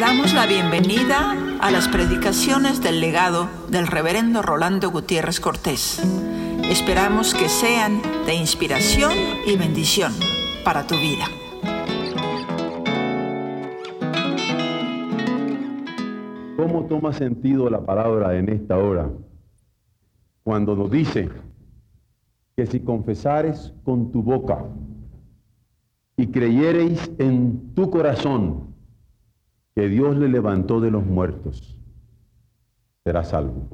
Damos la bienvenida a las predicaciones del legado del reverendo Rolando Gutiérrez Cortés. Esperamos que sean de inspiración y bendición para tu vida. ¿Cómo toma sentido la palabra en esta hora? Cuando nos dice que si confesares con tu boca y creyereis en tu corazón que Dios le levantó de los muertos, serás salvo.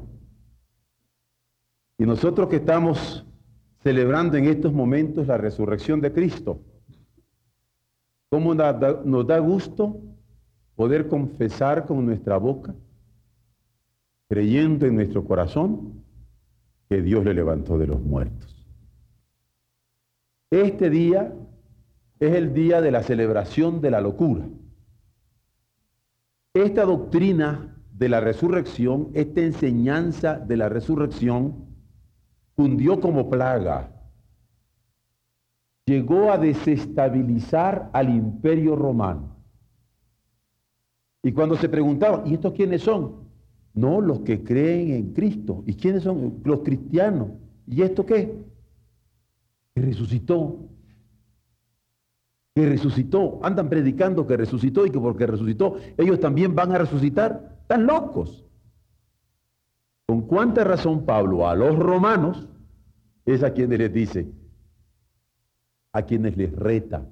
Y nosotros que estamos celebrando en estos momentos la resurrección de Cristo, ¿cómo nos da gusto poder confesar con nuestra boca, creyendo en nuestro corazón, que Dios le levantó de los muertos? Este día es el día de la celebración de la locura. Esta doctrina de la resurrección, esta enseñanza de la resurrección, cundió como plaga. Llegó a desestabilizar al imperio romano. Y cuando se preguntaban, ¿y estos quiénes son? No, los que creen en Cristo. ¿Y quiénes son? Los cristianos. ¿Y esto qué? Que resucitó que resucitó, andan predicando que resucitó y que porque resucitó ellos también van a resucitar. Están locos. ¿Con cuánta razón Pablo a los romanos es a quienes les dice, a quienes les reta,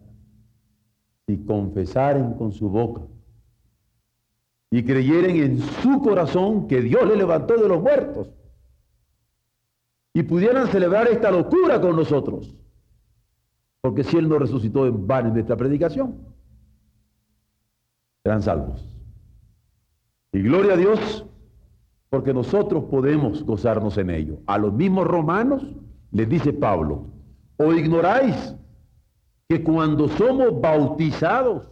si confesaren con su boca y creyeren en su corazón que Dios le levantó de los muertos y pudieran celebrar esta locura con nosotros? Porque si Él no resucitó en vano en nuestra predicación, serán salvos. Y gloria a Dios, porque nosotros podemos gozarnos en ello. A los mismos romanos les dice Pablo, o ignoráis que cuando somos bautizados,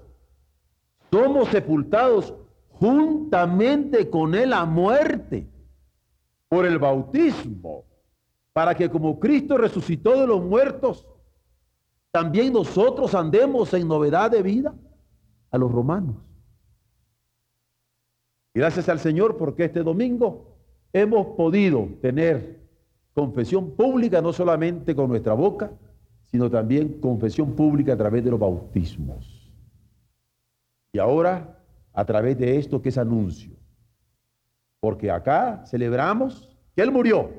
somos sepultados juntamente con Él a muerte por el bautismo, para que como Cristo resucitó de los muertos, también nosotros andemos en novedad de vida a los romanos. Gracias al Señor porque este domingo hemos podido tener confesión pública, no solamente con nuestra boca, sino también confesión pública a través de los bautismos. Y ahora a través de esto que es anuncio. Porque acá celebramos que Él murió,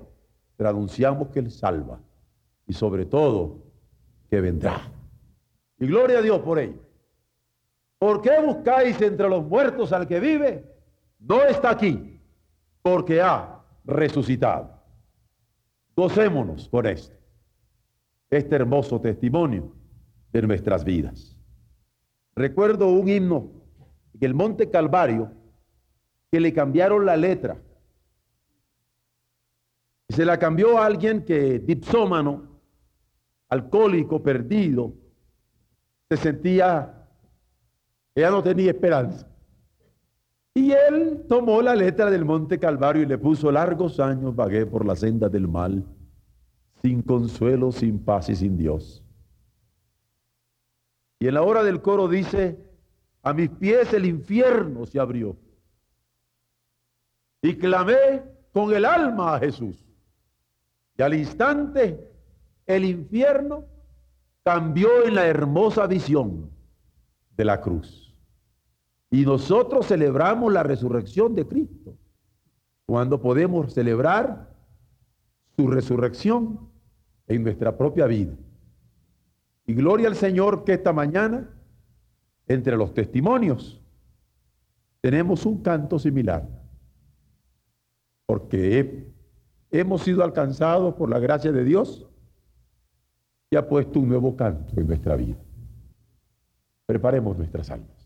pero anunciamos que Él salva. Y sobre todo que vendrá. Y gloria a Dios por ello. ¿Por qué buscáis entre los muertos al que vive? No está aquí, porque ha resucitado. Gocémonos con esto, este hermoso testimonio de nuestras vidas. Recuerdo un himno en el Monte Calvario que le cambiaron la letra. Se la cambió a alguien que, dipsómano, alcohólico, perdido, se sentía, ella no tenía esperanza. Y él tomó la letra del Monte Calvario y le puso largos años vagué por la senda del mal, sin consuelo, sin paz y sin Dios. Y en la hora del coro dice, a mis pies el infierno se abrió. Y clamé con el alma a Jesús. Y al instante el infierno cambió en la hermosa visión de la cruz. Y nosotros celebramos la resurrección de Cristo. Cuando podemos celebrar su resurrección en nuestra propia vida. Y gloria al Señor que esta mañana, entre los testimonios, tenemos un canto similar. Porque hemos sido alcanzados por la gracia de Dios y ha puesto un nuevo canto en nuestra vida. Preparemos nuestras almas.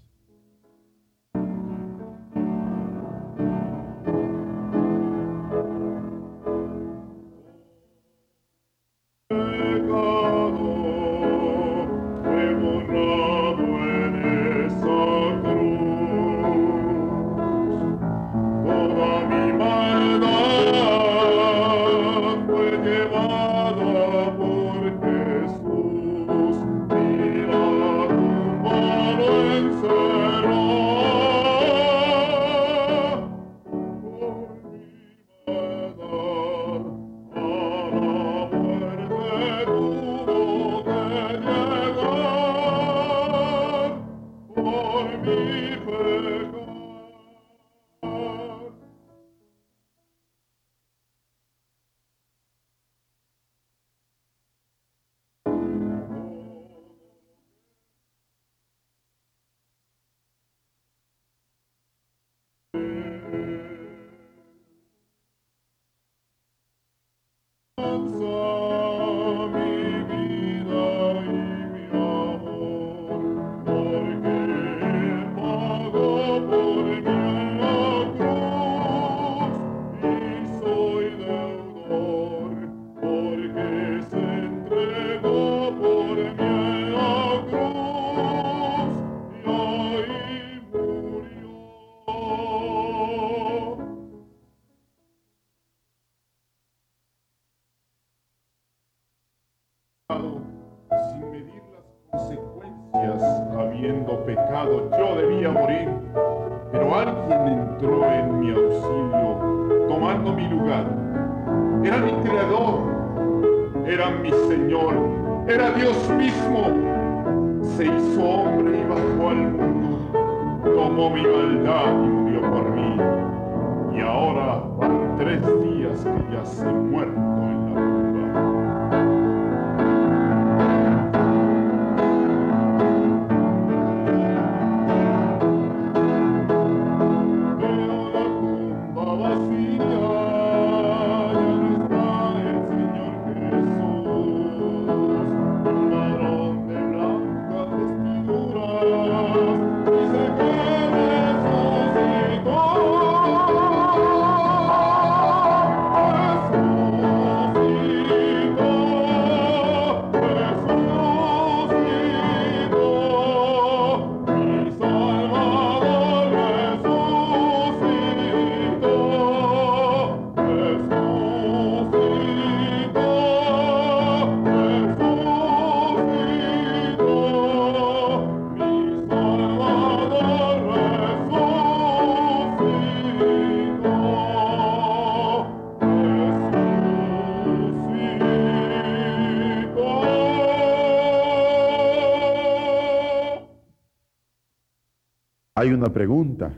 Hay una pregunta.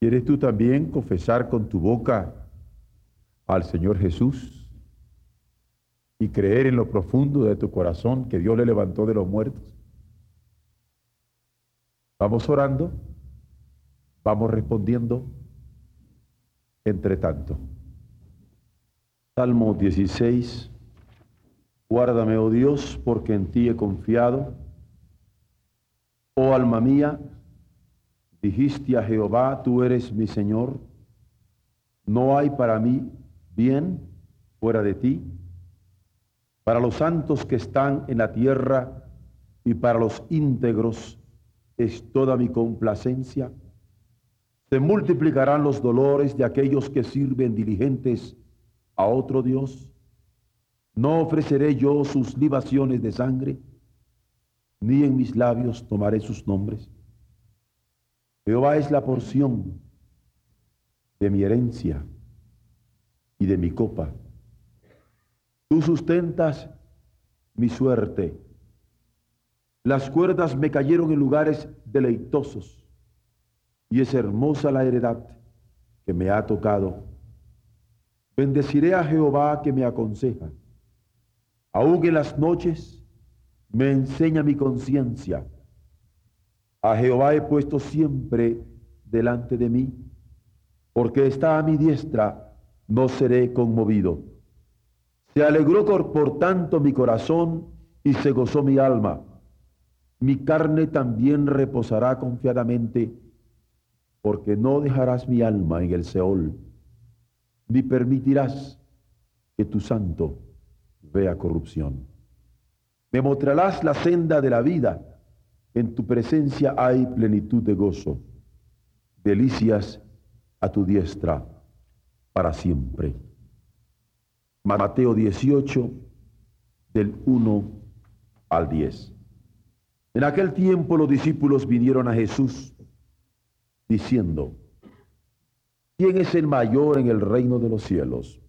¿Quieres tú también confesar con tu boca al Señor Jesús y creer en lo profundo de tu corazón que Dios le levantó de los muertos? Vamos orando, vamos respondiendo entre tanto. Salmo 16. Guárdame, oh Dios, porque en ti he confiado Oh alma mía, dijiste a Jehová, tú eres mi Señor, no hay para mí bien fuera de ti. Para los santos que están en la tierra y para los íntegros es toda mi complacencia. Se multiplicarán los dolores de aquellos que sirven diligentes a otro Dios. No ofreceré yo sus libaciones de sangre ni en mis labios tomaré sus nombres. Jehová es la porción de mi herencia y de mi copa. Tú sustentas mi suerte. Las cuerdas me cayeron en lugares deleitosos y es hermosa la heredad que me ha tocado. Bendeciré a Jehová que me aconseja. Aún en las noches me enseña mi conciencia. A Jehová he puesto siempre delante de mí, porque está a mi diestra, no seré conmovido. Se alegró por tanto mi corazón y se gozó mi alma. Mi carne también reposará confiadamente, porque no dejarás mi alma en el Seol, ni permitirás que tu santo vea corrupción. Me mostrarás la senda de la vida. En tu presencia hay plenitud de gozo, delicias a tu diestra para siempre. Mateo 18, del 1 al 10. En aquel tiempo los discípulos vinieron a Jesús diciendo, ¿quién es el mayor en el reino de los cielos?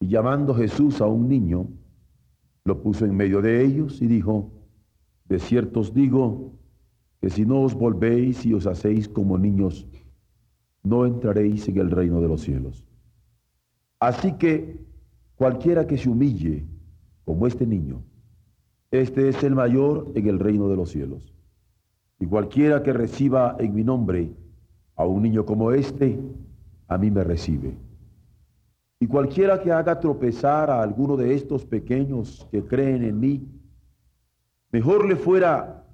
Y llamando Jesús a un niño, lo puso en medio de ellos y dijo, de cierto os digo que si no os volvéis y os hacéis como niños, no entraréis en el reino de los cielos. Así que cualquiera que se humille como este niño, este es el mayor en el reino de los cielos. Y cualquiera que reciba en mi nombre a un niño como este, a mí me recibe. Y cualquiera que haga tropezar a alguno de estos pequeños que creen en mí, mejor le fuera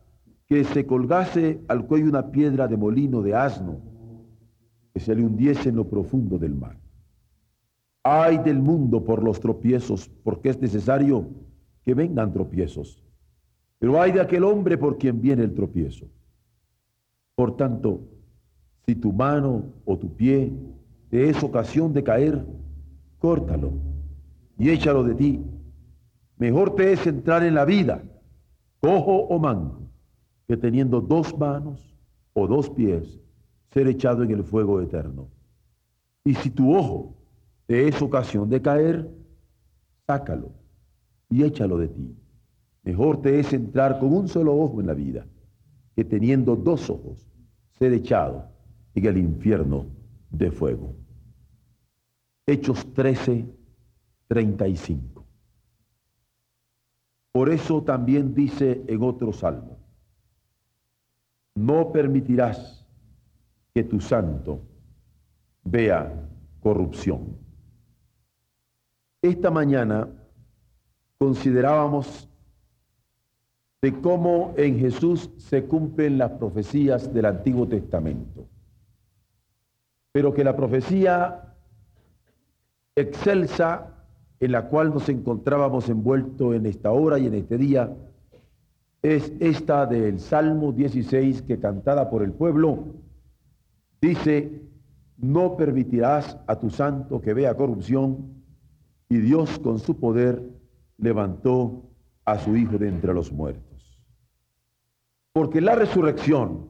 que se colgase al cuello una piedra de molino de asno, que se le hundiese en lo profundo del mar. Ay del mundo por los tropiezos, porque es necesario que vengan tropiezos. Pero hay de aquel hombre por quien viene el tropiezo. Por tanto, si tu mano o tu pie te es ocasión de caer, córtalo y échalo de ti. Mejor te es entrar en la vida cojo o manco, que teniendo dos manos o dos pies, ser echado en el fuego eterno. Y si tu ojo te es ocasión de caer, sácalo y échalo de ti. Mejor te es entrar con un solo ojo en la vida, que teniendo dos ojos, ser echado en el infierno de fuego. Hechos 13, 35. Por eso también dice en otro salmo, no permitirás que tu santo vea corrupción. Esta mañana considerábamos de cómo en Jesús se cumplen las profecías del Antiguo Testamento, pero que la profecía excelsa en la cual nos encontrábamos envueltos en esta hora y en este día es esta del Salmo 16 que cantada por el pueblo dice, no permitirás a tu santo que vea corrupción y Dios con su poder levantó a su Hijo de entre los muertos. Porque la resurrección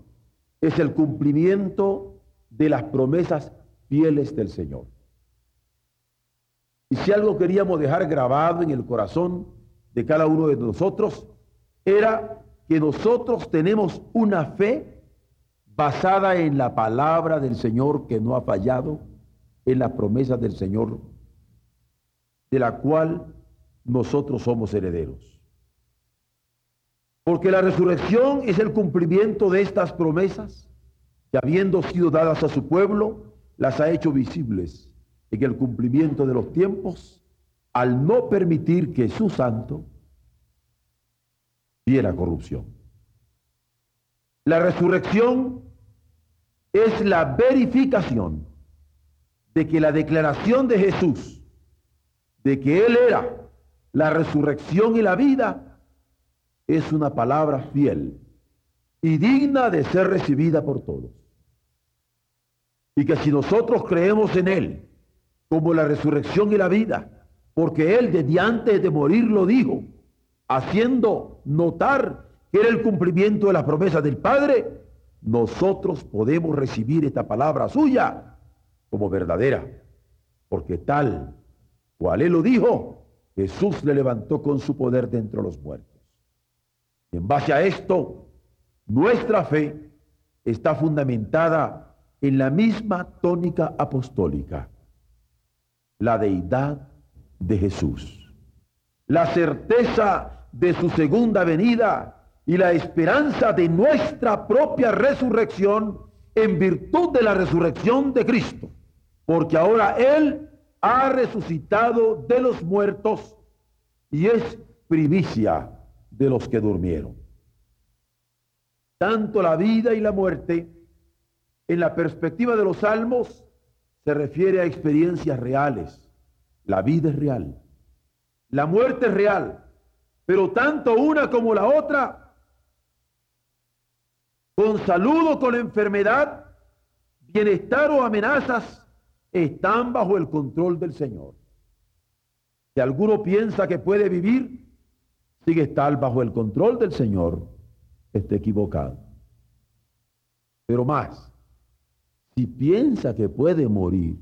es el cumplimiento de las promesas fieles del Señor. Y si algo queríamos dejar grabado en el corazón de cada uno de nosotros, era que nosotros tenemos una fe basada en la palabra del Señor que no ha fallado, en las promesas del Señor, de la cual nosotros somos herederos. Porque la resurrección es el cumplimiento de estas promesas que habiendo sido dadas a su pueblo, las ha hecho visibles en el cumplimiento de los tiempos al no permitir que su santo viera corrupción. La resurrección es la verificación de que la declaración de Jesús, de que Él era la resurrección y la vida, es una palabra fiel y digna de ser recibida por todos. Y que si nosotros creemos en Él como la resurrección y la vida, porque Él desde antes de morir lo dijo, haciendo notar que era el cumplimiento de las promesas del Padre, nosotros podemos recibir esta palabra suya como verdadera, porque tal cual Él lo dijo, Jesús le levantó con su poder dentro de los muertos. Y en base a esto, nuestra fe está fundamentada en la misma tónica apostólica, la deidad de Jesús, la certeza de su segunda venida y la esperanza de nuestra propia resurrección en virtud de la resurrección de Cristo. Porque ahora Él ha resucitado de los muertos y es primicia de los que durmieron. Tanto la vida y la muerte, en la perspectiva de los salmos, se refiere a experiencias reales. La vida es real. La muerte es real. Pero tanto una como la otra con salud o con enfermedad, bienestar o amenazas, están bajo el control del Señor. Si alguno piensa que puede vivir sigue estar bajo el control del Señor, está equivocado. Pero más, si piensa que puede morir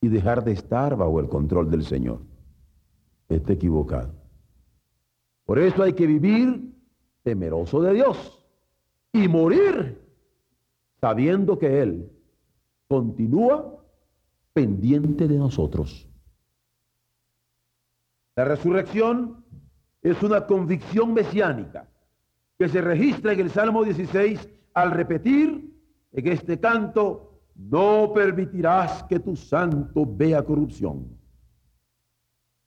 y dejar de estar bajo el control del Señor, está equivocado. Por eso hay que vivir temeroso de Dios y morir sabiendo que Él continúa pendiente de nosotros. La resurrección es una convicción mesiánica que se registra en el Salmo 16 al repetir en este canto, no permitirás que tu santo vea corrupción.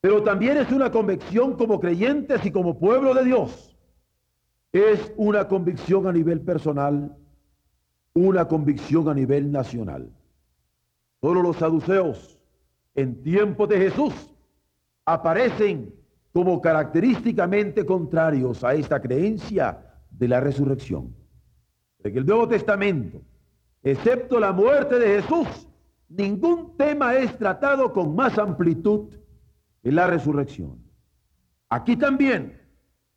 Pero también es una convicción como creyentes y como pueblo de Dios es una convicción a nivel personal, una convicción a nivel nacional. Solo los saduceos en tiempo de Jesús aparecen como característicamente contrarios a esta creencia de la resurrección. En el Nuevo Testamento, excepto la muerte de Jesús, ningún tema es tratado con más amplitud que la resurrección. Aquí también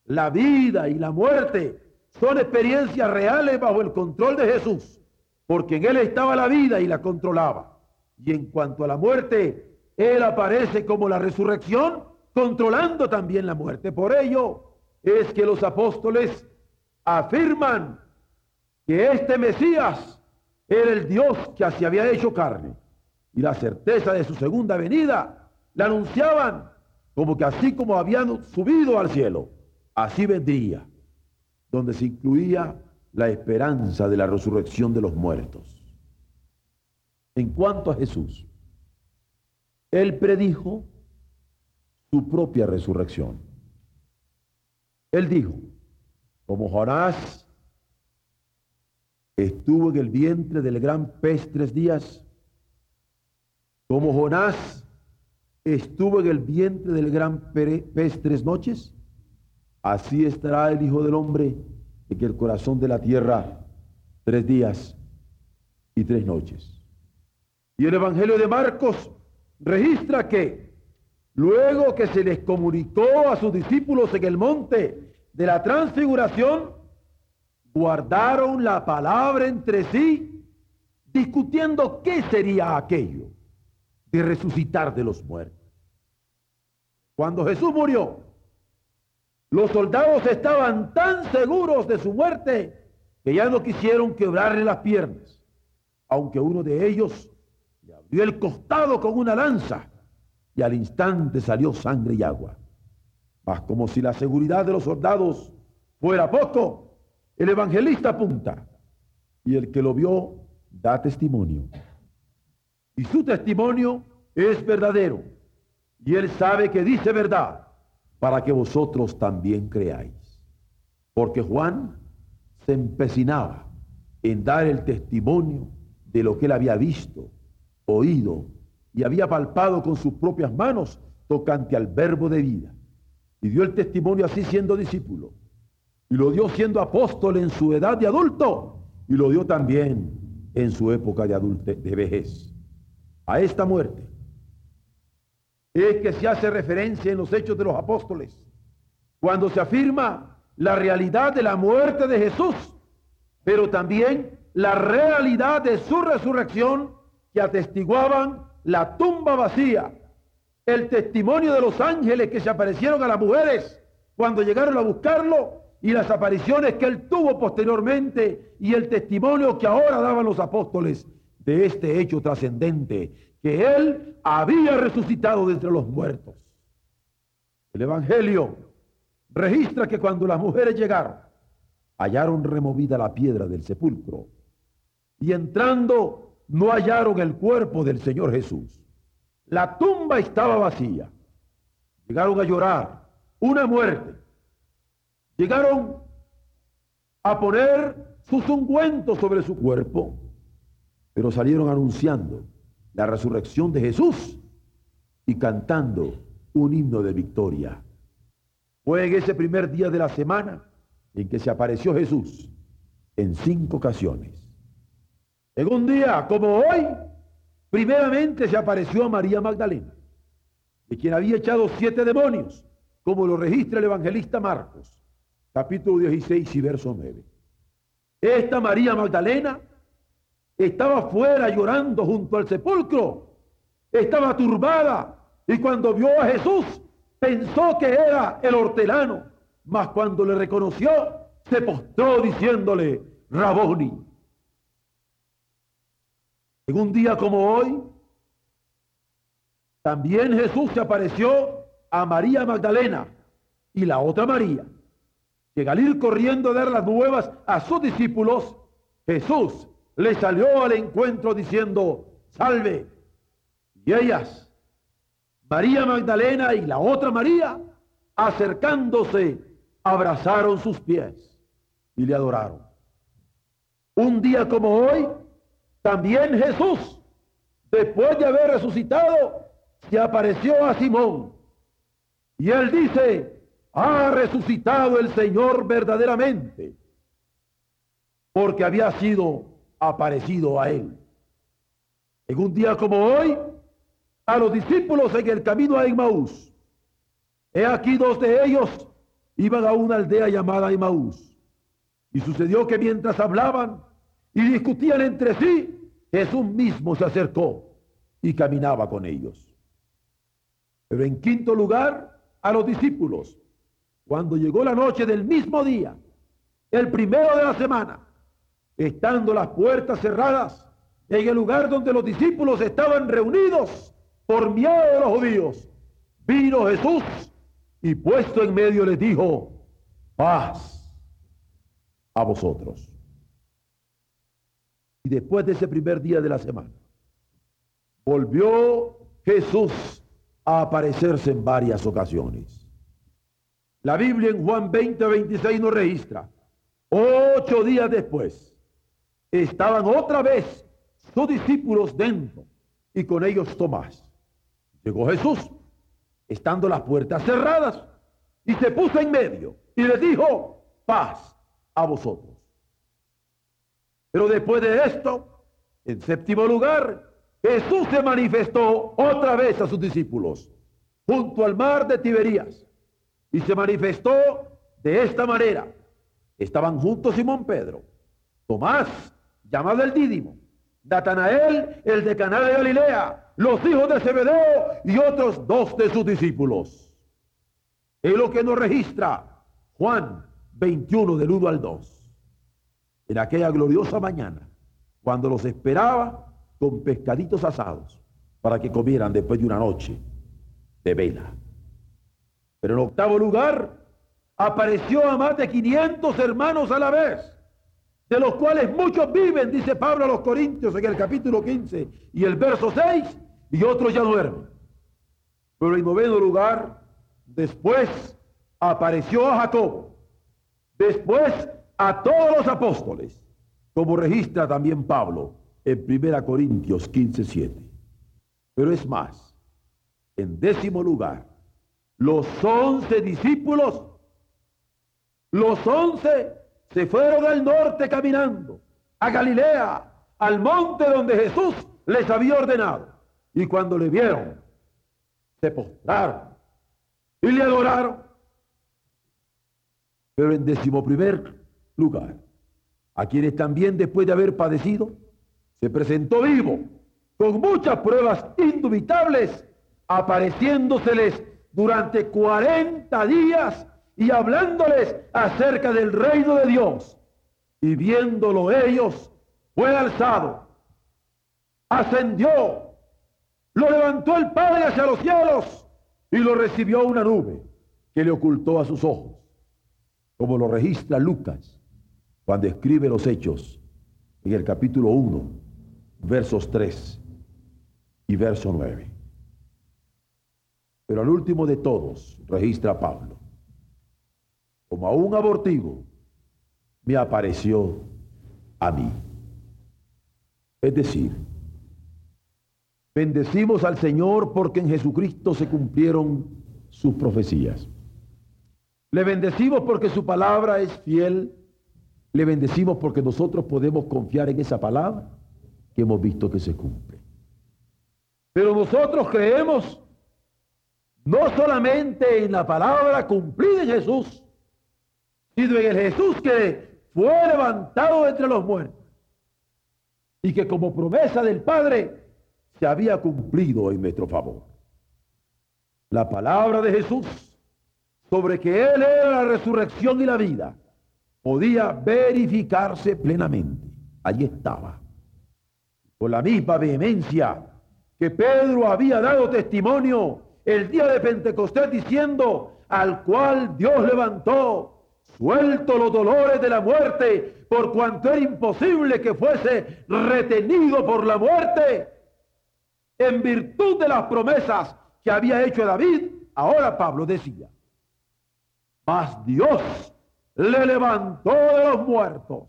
la vida y la muerte son experiencias reales bajo el control de Jesús, porque en Él estaba la vida y la controlaba. Y en cuanto a la muerte, Él aparece como la resurrección, controlando también la muerte. Por ello es que los apóstoles afirman que este Mesías era el Dios que se había hecho carne. Y la certeza de su segunda venida la anunciaban como que así como habían subido al cielo, así vendría donde se incluía la esperanza de la resurrección de los muertos. En cuanto a Jesús, Él predijo su propia resurrección. Él dijo, como Jonás estuvo en el vientre del gran pez tres días, como Jonás estuvo en el vientre del gran pez tres noches, Así estará el Hijo del Hombre en el corazón de la tierra tres días y tres noches. Y el Evangelio de Marcos registra que luego que se les comunicó a sus discípulos en el monte de la transfiguración, guardaron la palabra entre sí, discutiendo qué sería aquello de resucitar de los muertos. Cuando Jesús murió, los soldados estaban tan seguros de su muerte que ya no quisieron quebrarle las piernas, aunque uno de ellos le abrió el costado con una lanza y al instante salió sangre y agua. Mas como si la seguridad de los soldados fuera poco, el evangelista apunta y el que lo vio da testimonio. Y su testimonio es verdadero y él sabe que dice verdad para que vosotros también creáis. Porque Juan se empecinaba en dar el testimonio de lo que él había visto, oído y había palpado con sus propias manos tocante al verbo de vida. Y dio el testimonio así siendo discípulo. Y lo dio siendo apóstol en su edad de adulto. Y lo dio también en su época de, adulte, de vejez. A esta muerte es que se hace referencia en los hechos de los apóstoles, cuando se afirma la realidad de la muerte de Jesús, pero también la realidad de su resurrección que atestiguaban la tumba vacía, el testimonio de los ángeles que se aparecieron a las mujeres cuando llegaron a buscarlo y las apariciones que él tuvo posteriormente y el testimonio que ahora daban los apóstoles de este hecho trascendente que él había resucitado de entre los muertos. El Evangelio registra que cuando las mujeres llegaron, hallaron removida la piedra del sepulcro y entrando no hallaron el cuerpo del Señor Jesús. La tumba estaba vacía. Llegaron a llorar una muerte. Llegaron a poner sus ungüentos sobre su cuerpo, pero salieron anunciando la resurrección de Jesús y cantando un himno de victoria. Fue en ese primer día de la semana en que se apareció Jesús en cinco ocasiones. En un día como hoy, primeramente se apareció a María Magdalena, de quien había echado siete demonios, como lo registra el evangelista Marcos, capítulo 16 y verso 9. Esta María Magdalena estaba fuera llorando junto al sepulcro. Estaba turbada y cuando vio a Jesús pensó que era el hortelano, mas cuando le reconoció se postró diciéndole, Raboni. En un día como hoy, también Jesús se apareció a María Magdalena y la otra María, que al ir corriendo a dar las nuevas a sus discípulos, Jesús le salió al encuentro diciendo, salve. Y ellas, María Magdalena y la otra María, acercándose, abrazaron sus pies y le adoraron. Un día como hoy, también Jesús, después de haber resucitado, se apareció a Simón. Y él dice, ha resucitado el Señor verdaderamente, porque había sido aparecido a él. En un día como hoy, a los discípulos en el camino a Emmaús, he aquí dos de ellos iban a una aldea llamada Emaús. Y sucedió que mientras hablaban y discutían entre sí, Jesús mismo se acercó y caminaba con ellos. Pero en quinto lugar, a los discípulos, cuando llegó la noche del mismo día, el primero de la semana, estando las puertas cerradas en el lugar donde los discípulos estaban reunidos por miedo de los judíos, vino Jesús y puesto en medio les dijo, paz a vosotros. Y después de ese primer día de la semana, volvió Jesús a aparecerse en varias ocasiones. La Biblia en Juan 20, 26 nos registra, ocho días después, estaban otra vez sus discípulos dentro y con ellos Tomás. Llegó Jesús estando las puertas cerradas, y se puso en medio y le dijo, paz a vosotros. Pero después de esto, en séptimo lugar, Jesús se manifestó otra vez a sus discípulos junto al mar de Tiberías y se manifestó de esta manera. Estaban juntos Simón Pedro, Tomás, llamado el Dídimo, Natanael, el de Caná de Galilea, los hijos de Zebedeo y otros dos de sus discípulos. Es lo que nos registra Juan 21 del 1 al 2. En aquella gloriosa mañana, cuando los esperaba con pescaditos asados para que comieran después de una noche de vela. Pero en octavo lugar, apareció a más de 500 hermanos a la vez de los cuales muchos viven, dice Pablo a los Corintios en el capítulo 15 y el verso 6, y otros ya duermen. Pero en noveno lugar, después apareció a Jacob, después a todos los apóstoles, como registra también Pablo en 1 Corintios 15, 7. Pero es más, en décimo lugar, los once discípulos, los once se fueron al norte caminando, a Galilea, al monte donde Jesús les había ordenado. Y cuando le vieron, se postraron y le adoraron. Pero en decimoprimer lugar, a quienes también después de haber padecido, se presentó vivo, con muchas pruebas indubitables, apareciéndoseles durante cuarenta días y hablándoles acerca del reino de Dios. Y viéndolo ellos, fue alzado, ascendió, lo levantó el Padre hacia los cielos y lo recibió una nube que le ocultó a sus ojos, como lo registra Lucas cuando escribe los hechos en el capítulo 1, versos 3 y verso 9. Pero al último de todos registra Pablo como a un abortivo, me apareció a mí. Es decir, bendecimos al Señor porque en Jesucristo se cumplieron sus profecías. Le bendecimos porque su palabra es fiel. Le bendecimos porque nosotros podemos confiar en esa palabra que hemos visto que se cumple. Pero nosotros creemos no solamente en la palabra cumplida en Jesús, sino en el Jesús que fue levantado entre los muertos y que como promesa del Padre se había cumplido en nuestro favor. La palabra de Jesús sobre que Él era la resurrección y la vida podía verificarse plenamente. Allí estaba. Con la misma vehemencia que Pedro había dado testimonio el día de Pentecostés diciendo, al cual Dios levantó suelto los dolores de la muerte, por cuanto era imposible que fuese retenido por la muerte, en virtud de las promesas que había hecho David, ahora Pablo decía, mas Dios le levantó de los muertos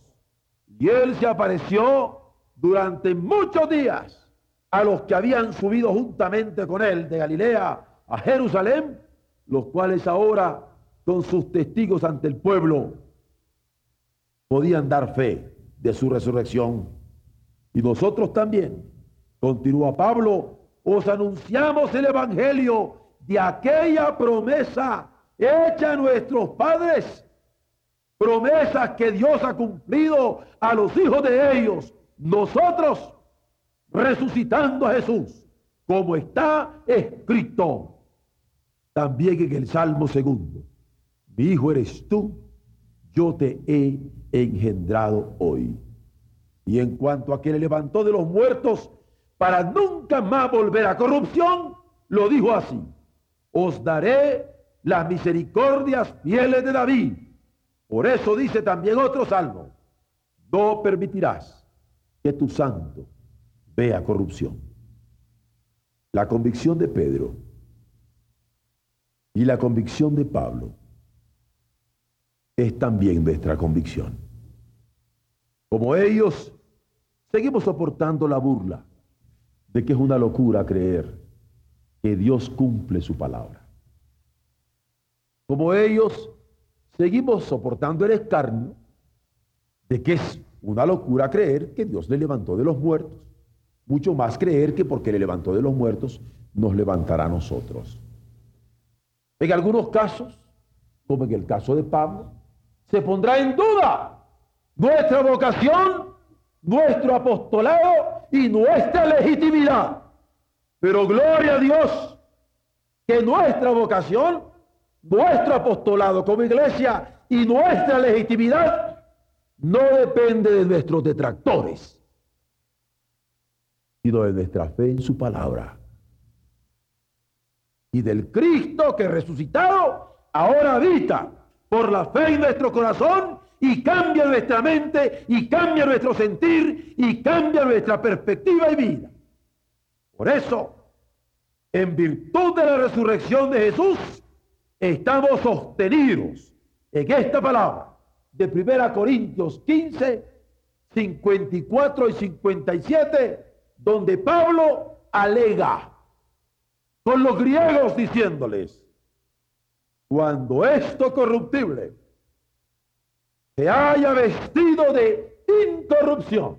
y él se apareció durante muchos días a los que habían subido juntamente con él de Galilea a Jerusalén, los cuales ahora con sus testigos ante el pueblo, podían dar fe de su resurrección. Y nosotros también, continúa Pablo, os anunciamos el Evangelio de aquella promesa hecha a nuestros padres, promesas que Dios ha cumplido a los hijos de ellos, nosotros resucitando a Jesús, como está escrito también en el Salmo segundo. Mi hijo eres tú, yo te he engendrado hoy. Y en cuanto a que le levantó de los muertos para nunca más volver a corrupción, lo dijo así, os daré las misericordias fieles de David. Por eso dice también otro salmo, no permitirás que tu santo vea corrupción. La convicción de Pedro y la convicción de Pablo es también nuestra convicción. Como ellos, seguimos soportando la burla de que es una locura creer que Dios cumple su palabra. Como ellos, seguimos soportando el escarnio de que es una locura creer que Dios le levantó de los muertos. Mucho más creer que porque le levantó de los muertos, nos levantará a nosotros. En algunos casos, como en el caso de Pablo, se pondrá en duda nuestra vocación, nuestro apostolado y nuestra legitimidad. Pero gloria a Dios que nuestra vocación, nuestro apostolado como iglesia y nuestra legitimidad no depende de nuestros detractores, de nuestra fe en su palabra. Y del Cristo que resucitado ahora habita por la fe en nuestro corazón y cambia nuestra mente y cambia nuestro sentir y cambia nuestra perspectiva y vida. Por eso, en virtud de la resurrección de Jesús, estamos sostenidos en esta palabra de 1 Corintios 15, 54 y 57, donde Pablo alega con los griegos diciéndoles, cuando esto corruptible se haya vestido de incorrupción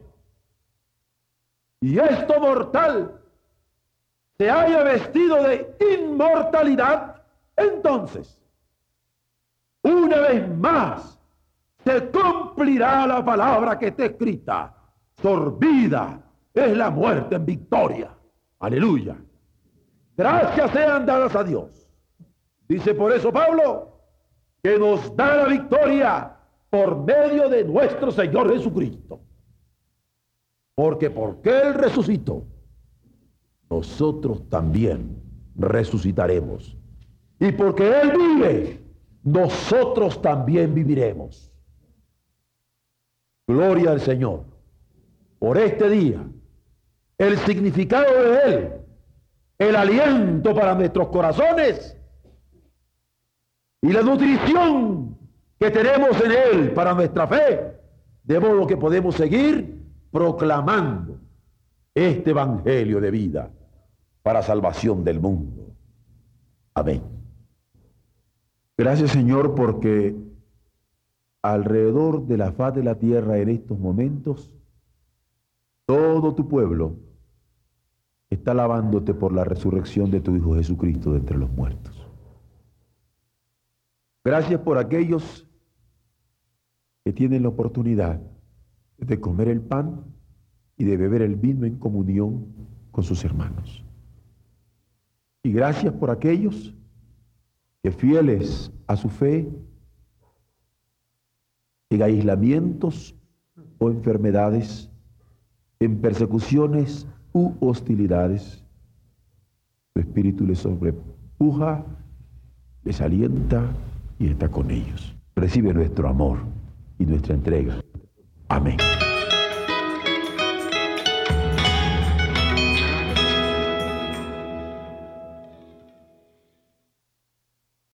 y esto mortal se haya vestido de inmortalidad, entonces, una vez más, se cumplirá la palabra que está escrita. Sorbida es la muerte en victoria. Aleluya. Gracias sean dadas a Dios. Dice por eso Pablo que nos da la victoria por medio de nuestro Señor Jesucristo. Porque porque Él resucitó, nosotros también resucitaremos. Y porque Él vive, nosotros también viviremos. Gloria al Señor. Por este día, el significado de Él, el aliento para nuestros corazones y la nutrición que tenemos en Él para nuestra fe, de modo que podemos seguir proclamando este Evangelio de vida para salvación del mundo. Amén. Gracias Señor porque alrededor de la faz de la tierra en estos momentos, todo tu pueblo está alabándote por la resurrección de tu Hijo Jesucristo de entre los muertos. Gracias por aquellos que tienen la oportunidad de comer el pan y de beber el vino en comunión con sus hermanos. Y gracias por aquellos que fieles a su fe, en aislamientos o enfermedades, en persecuciones u hostilidades, su espíritu les sobrepuja, les alienta y está con ellos. Recibe nuestro amor y nuestra entrega. Amén.